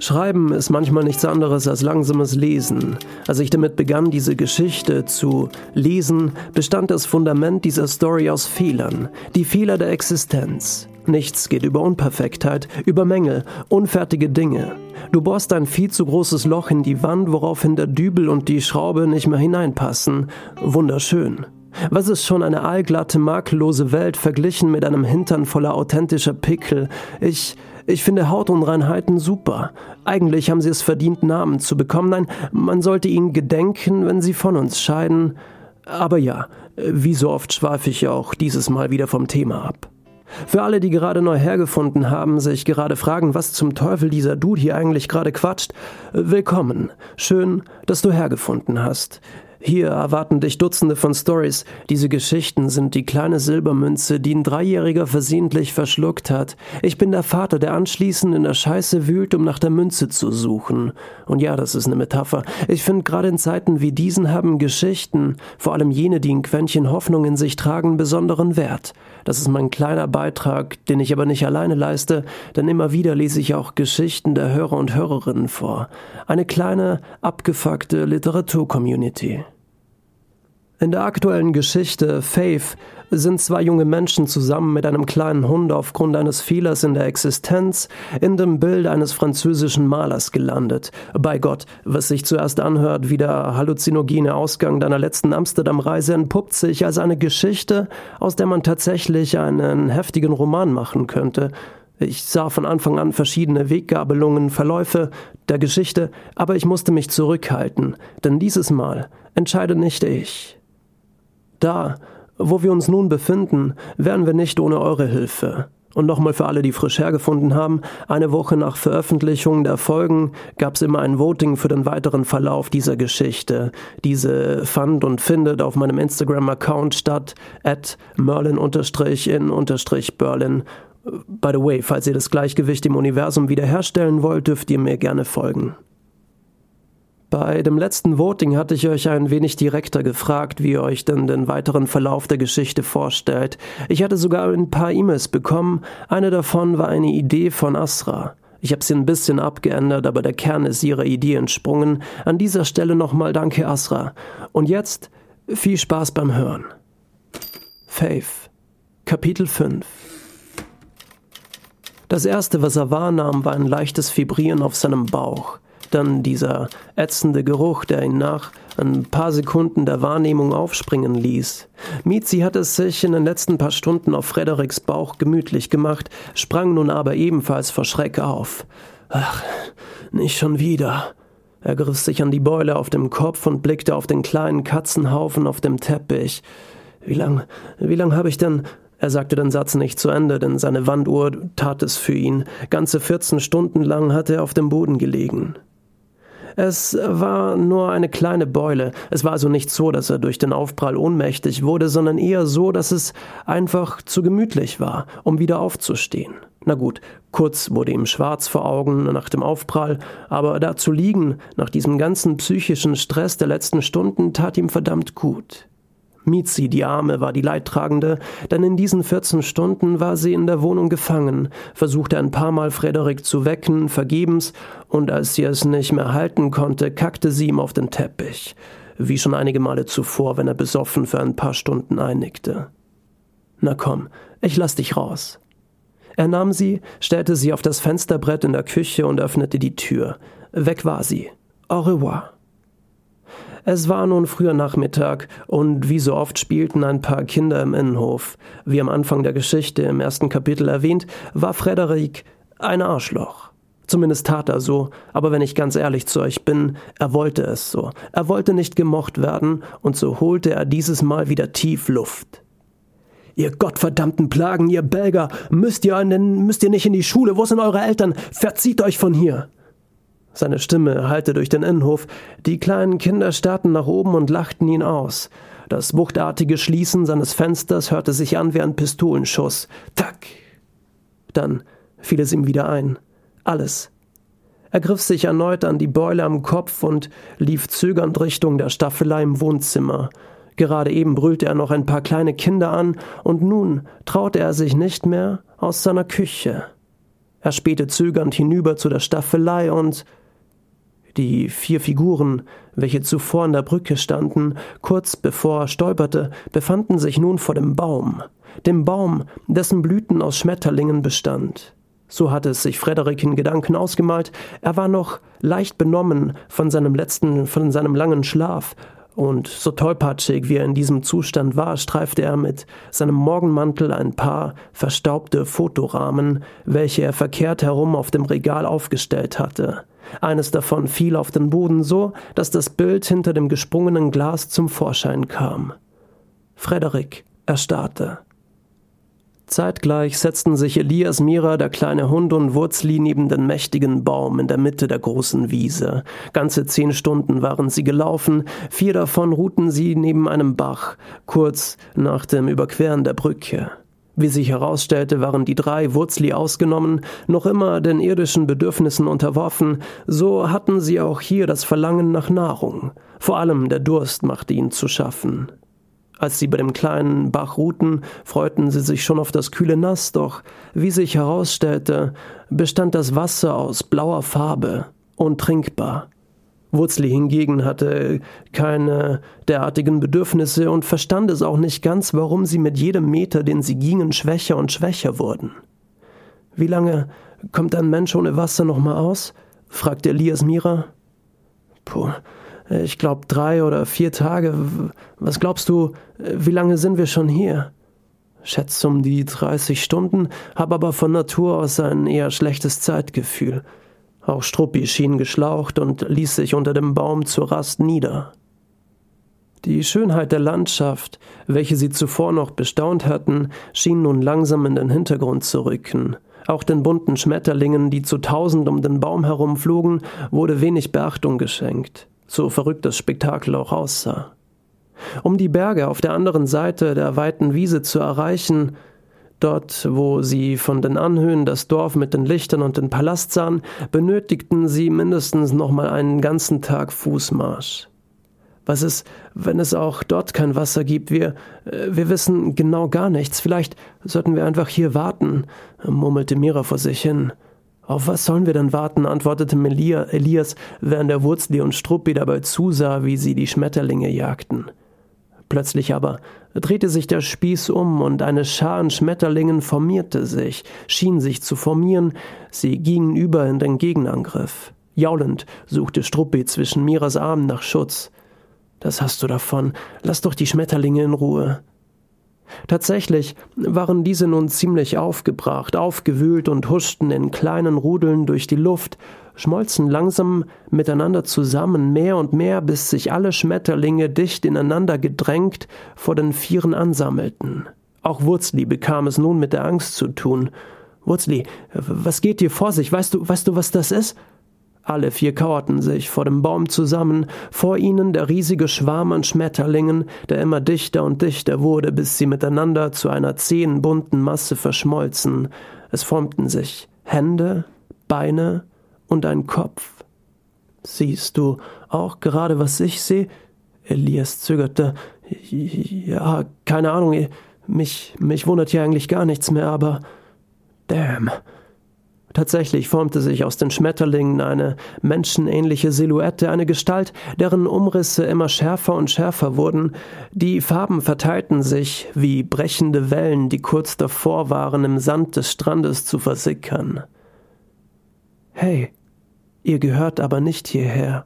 Schreiben ist manchmal nichts anderes als langsames Lesen. Als ich damit begann, diese Geschichte zu lesen, bestand das Fundament dieser Story aus Fehlern, die Fehler der Existenz. Nichts geht über Unperfektheit, über Mängel, unfertige Dinge. Du bohrst ein viel zu großes Loch in die Wand, woraufhin der Dübel und die Schraube nicht mehr hineinpassen. Wunderschön. Was ist schon eine allglatte, makellose Welt verglichen mit einem Hintern voller authentischer Pickel? Ich, ich finde Hautunreinheiten super. Eigentlich haben sie es verdient, Namen zu bekommen. Nein, man sollte ihnen gedenken, wenn sie von uns scheiden. Aber ja, wie so oft schweife ich auch dieses Mal wieder vom Thema ab. Für alle, die gerade neu hergefunden haben, sich gerade fragen, was zum Teufel dieser Dude hier eigentlich gerade quatscht, willkommen. Schön, dass du hergefunden hast. Hier erwarten dich Dutzende von Stories. Diese Geschichten sind die kleine Silbermünze, die ein Dreijähriger versehentlich verschluckt hat. Ich bin der Vater, der anschließend in der Scheiße wühlt, um nach der Münze zu suchen. Und ja, das ist eine Metapher. Ich finde, gerade in Zeiten wie diesen haben Geschichten, vor allem jene, die ein Quäntchen Hoffnung in sich tragen, besonderen Wert. Das ist mein kleiner Beitrag, den ich aber nicht alleine leiste, denn immer wieder lese ich auch Geschichten der Hörer und Hörerinnen vor. Eine kleine, abgefuckte Literaturcommunity. In der aktuellen Geschichte Faith sind zwei junge Menschen zusammen mit einem kleinen Hund aufgrund eines Fehlers in der Existenz in dem Bild eines französischen Malers gelandet. Bei Gott, was sich zuerst anhört wie der halluzinogene Ausgang deiner letzten Amsterdam-Reise, entpuppt sich als eine Geschichte, aus der man tatsächlich einen heftigen Roman machen könnte. Ich sah von Anfang an verschiedene Weggabelungen, Verläufe der Geschichte, aber ich musste mich zurückhalten, denn dieses Mal entscheide nicht ich. Da, wo wir uns nun befinden, wären wir nicht ohne eure Hilfe. Und nochmal für alle, die frisch hergefunden haben, eine Woche nach Veröffentlichung der Folgen gab es immer ein Voting für den weiteren Verlauf dieser Geschichte. Diese fand und findet auf meinem Instagram-Account statt, at merlin-in-berlin. By the way, falls ihr das Gleichgewicht im Universum wiederherstellen wollt, dürft ihr mir gerne folgen. Bei dem letzten Voting hatte ich euch ein wenig direkter gefragt, wie ihr euch denn den weiteren Verlauf der Geschichte vorstellt. Ich hatte sogar ein paar E-Mails bekommen. Eine davon war eine Idee von Asra. Ich habe sie ein bisschen abgeändert, aber der Kern ist ihrer Idee entsprungen. An dieser Stelle nochmal danke Asra. Und jetzt viel Spaß beim Hören. Faith, Kapitel 5 Das erste, was er wahrnahm, war ein leichtes Vibrieren auf seinem Bauch dann dieser ätzende Geruch, der ihn nach ein paar Sekunden der Wahrnehmung aufspringen ließ. Mizi hatte es sich in den letzten paar Stunden auf Frederiks Bauch gemütlich gemacht, sprang nun aber ebenfalls vor Schreck auf. Ach, nicht schon wieder. Er griff sich an die Beule auf dem Kopf und blickte auf den kleinen Katzenhaufen auf dem Teppich. Wie lang, wie lang habe ich denn er sagte den Satz nicht zu Ende, denn seine Wanduhr tat es für ihn. Ganze 14 Stunden lang hatte er auf dem Boden gelegen. Es war nur eine kleine Beule. Es war also nicht so, dass er durch den Aufprall ohnmächtig wurde, sondern eher so, dass es einfach zu gemütlich war, um wieder aufzustehen. Na gut, kurz wurde ihm schwarz vor Augen nach dem Aufprall, aber da zu liegen, nach diesem ganzen psychischen Stress der letzten Stunden, tat ihm verdammt gut. Mizi, die Arme, war die Leidtragende, denn in diesen 14 Stunden war sie in der Wohnung gefangen, versuchte ein paar Mal Frederik zu wecken, vergebens, und als sie es nicht mehr halten konnte, kackte sie ihm auf den Teppich, wie schon einige Male zuvor, wenn er besoffen für ein paar Stunden einnickte. Na komm, ich lass dich raus. Er nahm sie, stellte sie auf das Fensterbrett in der Küche und öffnete die Tür. Weg war sie. Au revoir. Es war nun früher Nachmittag und wie so oft spielten ein paar Kinder im Innenhof. Wie am Anfang der Geschichte im ersten Kapitel erwähnt, war Frederik ein Arschloch. Zumindest tat er so, aber wenn ich ganz ehrlich zu euch bin, er wollte es so. Er wollte nicht gemocht werden, und so holte er dieses Mal wieder tief Luft. Ihr gottverdammten Plagen, ihr Belger, müsst ihr, den, müsst ihr nicht in die Schule, wo sind eure Eltern? Verzieht euch von hier! Seine Stimme hallte durch den Innenhof. Die kleinen Kinder starrten nach oben und lachten ihn aus. Das wuchtartige Schließen seines Fensters hörte sich an wie ein Pistolenschuss. Tack! Dann fiel es ihm wieder ein. Alles. Er griff sich erneut an die Beule am Kopf und lief zögernd Richtung der Staffelei im Wohnzimmer. Gerade eben brüllte er noch ein paar kleine Kinder an, und nun traute er sich nicht mehr aus seiner Küche. Er spähte zögernd hinüber zu der Staffelei und die vier Figuren, welche zuvor an der Brücke standen, kurz bevor er stolperte, befanden sich nun vor dem Baum, dem Baum, dessen Blüten aus Schmetterlingen bestand. So hatte es sich Frederik in Gedanken ausgemalt, er war noch leicht benommen von seinem letzten, von seinem langen Schlaf, und so tollpatschig wie er in diesem Zustand war, streifte er mit seinem Morgenmantel ein paar verstaubte Fotorahmen, welche er verkehrt herum auf dem Regal aufgestellt hatte. Eines davon fiel auf den Boden so, dass das Bild hinter dem gesprungenen Glas zum Vorschein kam. Frederik erstarrte. Zeitgleich setzten sich Elias, Mira, der kleine Hund und Wurzli neben den mächtigen Baum in der Mitte der großen Wiese. Ganze zehn Stunden waren sie gelaufen, vier davon ruhten sie neben einem Bach, kurz nach dem Überqueren der Brücke. Wie sich herausstellte, waren die drei, Wurzli ausgenommen, noch immer den irdischen Bedürfnissen unterworfen, so hatten sie auch hier das Verlangen nach Nahrung. Vor allem der Durst machte ihnen zu schaffen. Als sie bei dem kleinen Bach ruhten, freuten sie sich schon auf das kühle Nass, doch wie sich herausstellte, bestand das Wasser aus blauer Farbe, untrinkbar. Wurzli hingegen hatte keine derartigen Bedürfnisse und verstand es auch nicht ganz, warum sie mit jedem Meter, den sie gingen, schwächer und schwächer wurden. Wie lange kommt ein Mensch ohne Wasser noch mal aus? fragte Elias Mira. Puh, ich glaube drei oder vier Tage. Was glaubst du, wie lange sind wir schon hier? Schätze um die 30 Stunden, habe aber von Natur aus ein eher schlechtes Zeitgefühl. Auch Struppi schien geschlaucht und ließ sich unter dem Baum zur Rast nieder. Die Schönheit der Landschaft, welche sie zuvor noch bestaunt hatten, schien nun langsam in den Hintergrund zu rücken. Auch den bunten Schmetterlingen, die zu tausend um den Baum herumflogen, wurde wenig Beachtung geschenkt so verrückt das Spektakel auch aussah. Um die Berge auf der anderen Seite der weiten Wiese zu erreichen, dort, wo sie von den Anhöhen das Dorf mit den Lichtern und den Palast sahen, benötigten sie mindestens noch mal einen ganzen Tag Fußmarsch. Was ist, wenn es auch dort kein Wasser gibt? Wir, äh, wir wissen genau gar nichts. Vielleicht sollten wir einfach hier warten, murmelte Mira vor sich hin. Auf was sollen wir dann warten? antwortete Elias, während der Wurzli und Struppi dabei zusah, wie sie die Schmetterlinge jagten. Plötzlich aber drehte sich der Spieß um und eine Schar an Schmetterlingen formierte sich, schien sich zu formieren, sie gingen über in den Gegenangriff. Jaulend suchte Struppi zwischen Miras Armen nach Schutz. Das hast du davon, lass doch die Schmetterlinge in Ruhe. Tatsächlich waren diese nun ziemlich aufgebracht, aufgewühlt und huschten in kleinen Rudeln durch die Luft, schmolzen langsam miteinander zusammen, mehr und mehr, bis sich alle Schmetterlinge dicht ineinander gedrängt vor den Vieren ansammelten. Auch Wurzli bekam es nun mit der Angst zu tun. Wurzli, was geht dir vor sich? Weißt du, weißt du, was das ist? Alle vier kauerten sich vor dem Baum zusammen, vor ihnen der riesige Schwarm an Schmetterlingen, der immer dichter und dichter wurde, bis sie miteinander zu einer zähen bunten Masse verschmolzen. Es formten sich Hände, Beine und ein Kopf. Siehst du auch gerade, was ich sehe? Elias zögerte. Ja, keine Ahnung. Mich, mich wundert hier eigentlich gar nichts mehr, aber. Damn. Tatsächlich formte sich aus den Schmetterlingen eine menschenähnliche Silhouette, eine Gestalt, deren Umrisse immer schärfer und schärfer wurden. Die Farben verteilten sich wie brechende Wellen, die kurz davor waren, im Sand des Strandes zu versickern. Hey, ihr gehört aber nicht hierher,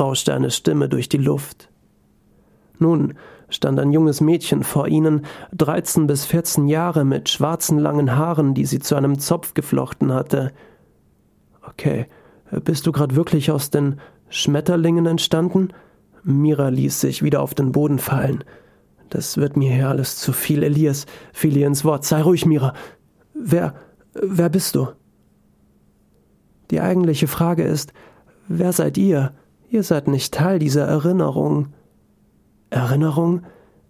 rauschte eine Stimme durch die Luft. Nun, stand ein junges Mädchen vor ihnen, dreizehn bis vierzehn Jahre mit schwarzen langen Haaren, die sie zu einem Zopf geflochten hatte. Okay, bist du gerade wirklich aus den Schmetterlingen entstanden? Mira ließ sich wieder auf den Boden fallen. Das wird mir hier alles zu viel, Elias, fiel ihr ins Wort. Sei ruhig, Mira. Wer, wer bist du? Die eigentliche Frage ist, wer seid ihr? Ihr seid nicht Teil dieser Erinnerung. Erinnerung?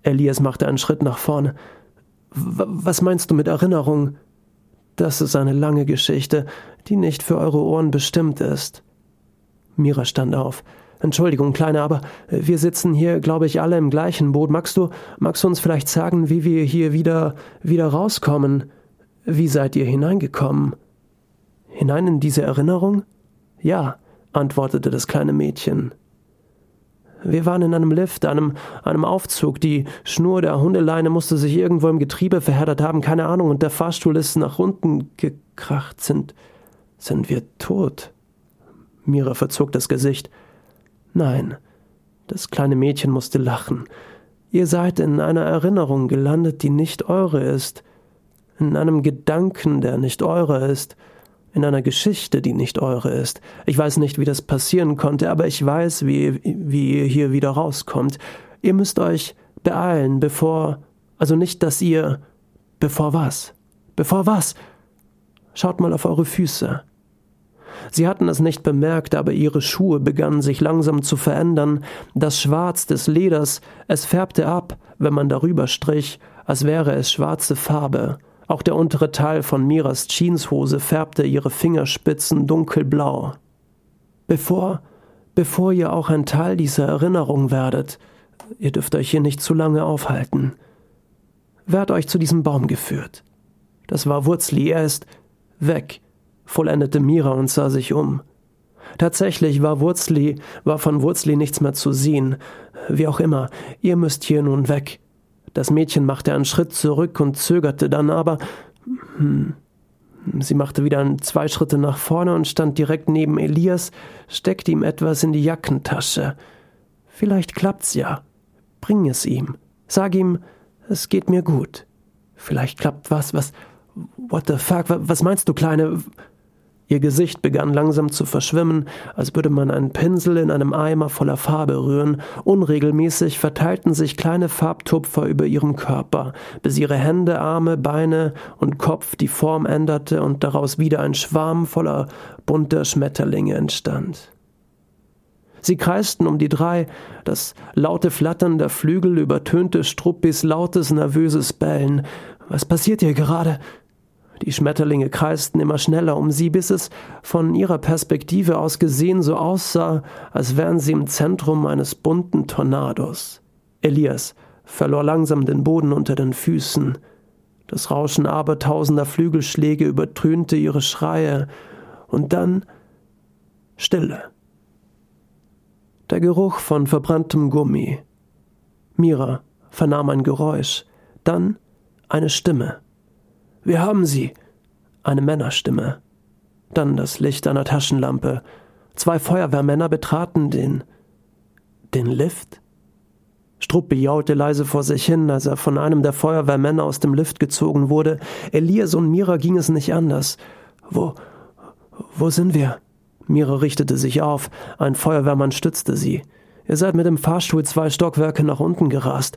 Elias machte einen Schritt nach vorne. Was meinst du mit Erinnerung? Das ist eine lange Geschichte, die nicht für eure Ohren bestimmt ist. Mira stand auf. Entschuldigung, Kleine, aber wir sitzen hier, glaube ich, alle im gleichen Boot. Magst du, magst du uns vielleicht sagen, wie wir hier wieder, wieder rauskommen? Wie seid ihr hineingekommen? Hinein in diese Erinnerung? Ja, antwortete das kleine Mädchen. Wir waren in einem Lift, einem, einem Aufzug. Die Schnur der Hundeleine musste sich irgendwo im Getriebe verheddert haben, keine Ahnung, und der Fahrstuhl ist nach unten gekracht. Sind, sind wir tot? Mira verzog das Gesicht. Nein. Das kleine Mädchen musste lachen. Ihr seid in einer Erinnerung gelandet, die nicht eure ist, in einem Gedanken, der nicht eure ist in einer Geschichte, die nicht eure ist. Ich weiß nicht, wie das passieren konnte, aber ich weiß, wie, wie ihr hier wieder rauskommt. Ihr müsst euch beeilen, bevor. Also nicht, dass ihr. Bevor was? Bevor was? Schaut mal auf eure Füße. Sie hatten es nicht bemerkt, aber ihre Schuhe begannen sich langsam zu verändern. Das Schwarz des Leders, es färbte ab, wenn man darüber strich, als wäre es schwarze Farbe. Auch der untere Teil von Miras Jeanshose färbte ihre Fingerspitzen dunkelblau. Bevor, bevor ihr auch ein Teil dieser Erinnerung werdet, ihr dürft euch hier nicht zu lange aufhalten. Wer hat euch zu diesem Baum geführt? Das war Wurzli, er ist weg, vollendete Mira und sah sich um. Tatsächlich war Wurzli, war von Wurzli nichts mehr zu sehen. Wie auch immer, ihr müsst hier nun weg. Das Mädchen machte einen Schritt zurück und zögerte dann aber. Hm. Sie machte wieder zwei Schritte nach vorne und stand direkt neben Elias, steckte ihm etwas in die Jackentasche. Vielleicht klappt's ja. Bring es ihm. Sag ihm, es geht mir gut. Vielleicht klappt was, was. What the fuck? Was meinst du, Kleine? Ihr Gesicht begann langsam zu verschwimmen, als würde man einen Pinsel in einem Eimer voller Farbe rühren. Unregelmäßig verteilten sich kleine Farbtupfer über ihrem Körper, bis ihre Hände, Arme, Beine und Kopf die Form änderte und daraus wieder ein Schwarm voller bunter Schmetterlinge entstand. Sie kreisten um die drei, das laute Flattern der Flügel übertönte Struppis lautes, nervöses Bellen. Was passiert hier gerade? Die Schmetterlinge kreisten immer schneller um sie, bis es von ihrer Perspektive aus gesehen so aussah, als wären sie im Zentrum eines bunten Tornados. Elias verlor langsam den Boden unter den Füßen. Das Rauschen abertausender Flügelschläge übertönte ihre Schreie, und dann Stille. Der Geruch von verbranntem Gummi. Mira vernahm ein Geräusch, dann eine Stimme. Wir haben sie. Eine Männerstimme. Dann das Licht einer Taschenlampe. Zwei Feuerwehrmänner betraten den. den Lift? Struppi jaute leise vor sich hin, als er von einem der Feuerwehrmänner aus dem Lift gezogen wurde. Elias und Mira ging es nicht anders. Wo. wo sind wir? Mira richtete sich auf. Ein Feuerwehrmann stützte sie. Ihr seid mit dem Fahrstuhl zwei Stockwerke nach unten gerast.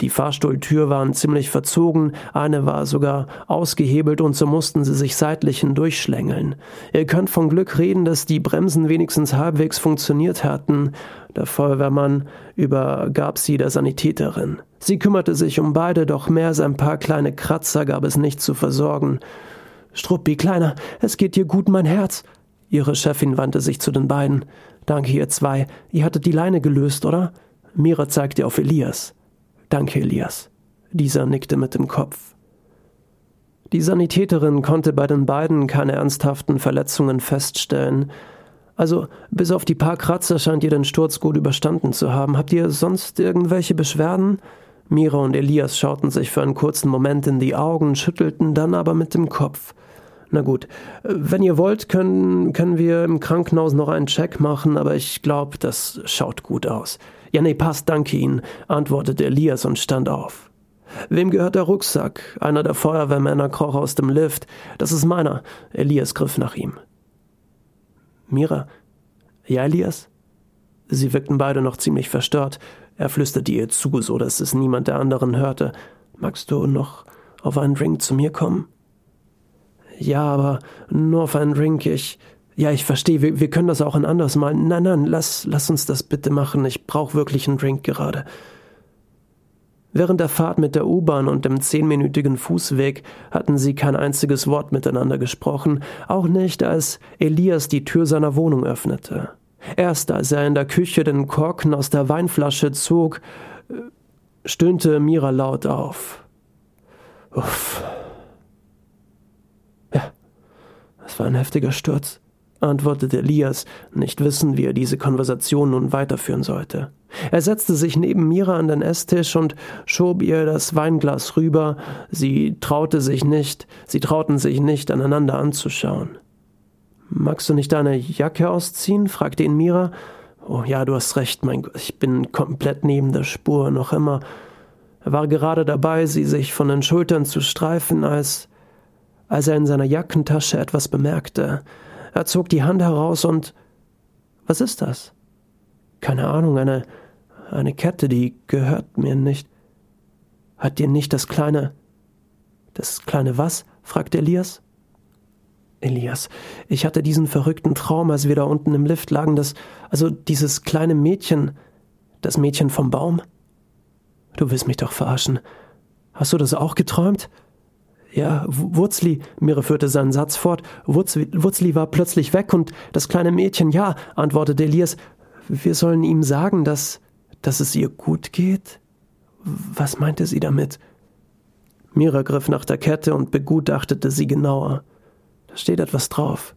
Die Fahrstuhltür waren ziemlich verzogen, eine war sogar ausgehebelt und so mussten sie sich seitlich hindurchschlängeln. Ihr könnt von Glück reden, dass die Bremsen wenigstens halbwegs funktioniert hatten. Der Feuerwehrmann übergab sie der Sanitäterin. Sie kümmerte sich um beide, doch mehr als ein paar kleine Kratzer gab es nicht zu versorgen. Struppi, Kleiner, es geht dir gut, mein Herz. Ihre Chefin wandte sich zu den beiden. Danke, ihr zwei. Ihr hattet die Leine gelöst, oder? Mira zeigte auf Elias. Danke, Elias. Dieser nickte mit dem Kopf. Die Sanitäterin konnte bei den beiden keine ernsthaften Verletzungen feststellen. Also, bis auf die paar Kratzer scheint ihr den Sturz gut überstanden zu haben. Habt ihr sonst irgendwelche Beschwerden? Mira und Elias schauten sich für einen kurzen Moment in die Augen, schüttelten dann aber mit dem Kopf. Na gut, wenn ihr wollt, können, können wir im Krankenhaus noch einen Check machen, aber ich glaube, das schaut gut aus. Ja, nee, passt, danke Ihnen, antwortete Elias und stand auf. Wem gehört der Rucksack? Einer der Feuerwehrmänner kroch aus dem Lift. Das ist meiner. Elias griff nach ihm. Mira? Ja, Elias? Sie wirkten beide noch ziemlich verstört. Er flüsterte ihr zu, so dass es niemand der anderen hörte. Magst du noch auf einen Drink zu mir kommen? Ja, aber nur auf einen Drink. Ich, ja, ich verstehe, wir, wir können das auch ein anderes Mal. Nein, nein, lass, lass uns das bitte machen. Ich brauche wirklich einen Drink gerade. Während der Fahrt mit der U-Bahn und dem zehnminütigen Fußweg hatten sie kein einziges Wort miteinander gesprochen, auch nicht, als Elias die Tür seiner Wohnung öffnete. Erst als er in der Küche den Korken aus der Weinflasche zog, stöhnte Mira laut auf. Uff. Es war ein heftiger Sturz, antwortete Elias, nicht wissend, wie er diese Konversation nun weiterführen sollte. Er setzte sich neben Mira an den Esstisch und schob ihr das Weinglas rüber. Sie traute sich nicht, sie trauten sich nicht, aneinander anzuschauen. Magst du nicht deine Jacke ausziehen? fragte ihn Mira. Oh ja, du hast recht, mein Gott, ich bin komplett neben der Spur, noch immer. Er war gerade dabei, sie sich von den Schultern zu streifen, als, als er in seiner Jackentasche etwas bemerkte. Er zog die Hand heraus und was ist das? Keine Ahnung, eine, eine Kette, die gehört mir nicht. Hat dir nicht das kleine. Das kleine was? fragte Elias. Elias, ich hatte diesen verrückten Traum, als wir da unten im Lift lagen, das, also dieses kleine Mädchen, das Mädchen vom Baum. Du willst mich doch verarschen. Hast du das auch geträumt? Ja, Wurzli, Mire führte seinen Satz fort. Wurzli war plötzlich weg und das kleine Mädchen, ja, antwortete Elias, wir sollen ihm sagen, dass, dass es ihr gut geht? Was meinte sie damit? Mira griff nach der Kette und begutachtete sie genauer. Da steht etwas drauf.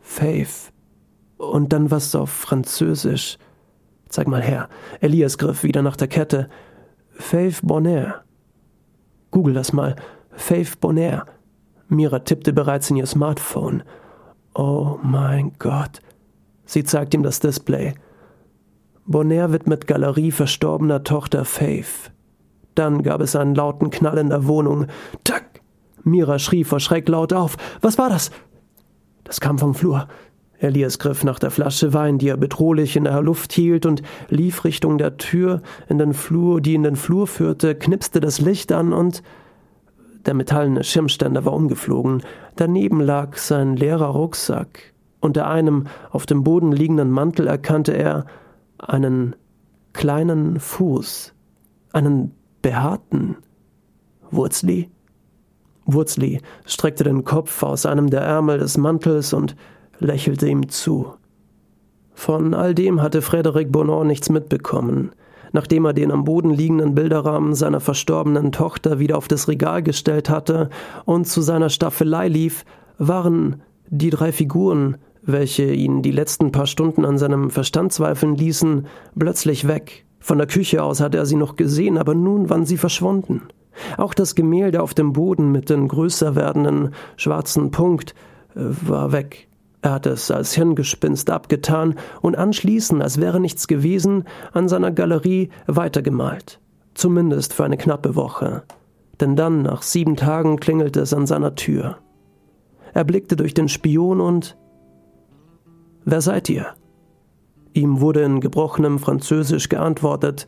Faith. Und dann was auf Französisch. Zeig mal her. Elias griff wieder nach der Kette. Faith Bonheur. Google das mal. Faith Bonheur. Mira tippte bereits in ihr Smartphone. Oh mein Gott. Sie zeigt ihm das Display. Bonheur widmet Galerie verstorbener Tochter Faith. Dann gab es einen lauten Knall in der Wohnung. Tack! Mira schrie vor Schreck laut auf. Was war das? Das kam vom Flur. Elias griff nach der Flasche Wein, die er bedrohlich in der Luft hielt, und lief Richtung der Tür in den Flur, die in den Flur führte, knipste das Licht an und der metallene Schirmständer war umgeflogen. Daneben lag sein leerer Rucksack. Unter einem auf dem Boden liegenden Mantel erkannte er einen kleinen Fuß, einen behaarten. Wurzli? Wurzli streckte den Kopf aus einem der Ärmel des Mantels und lächelte ihm zu. Von all dem hatte Frédéric Bonan nichts mitbekommen. Nachdem er den am Boden liegenden Bilderrahmen seiner verstorbenen Tochter wieder auf das Regal gestellt hatte und zu seiner Staffelei lief, waren die drei Figuren, welche ihn die letzten paar Stunden an seinem Verstand zweifeln ließen, plötzlich weg. Von der Küche aus hatte er sie noch gesehen, aber nun waren sie verschwunden. Auch das Gemälde auf dem Boden mit dem größer werdenden schwarzen Punkt äh, war weg. Er hatte es als Hirngespinst abgetan und anschließend, als wäre nichts gewesen, an seiner Galerie weitergemalt. Zumindest für eine knappe Woche. Denn dann, nach sieben Tagen, klingelte es an seiner Tür. Er blickte durch den Spion und Wer seid ihr? Ihm wurde in gebrochenem Französisch geantwortet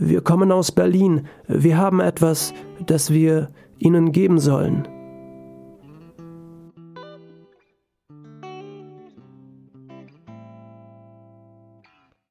Wir kommen aus Berlin, wir haben etwas, das wir Ihnen geben sollen.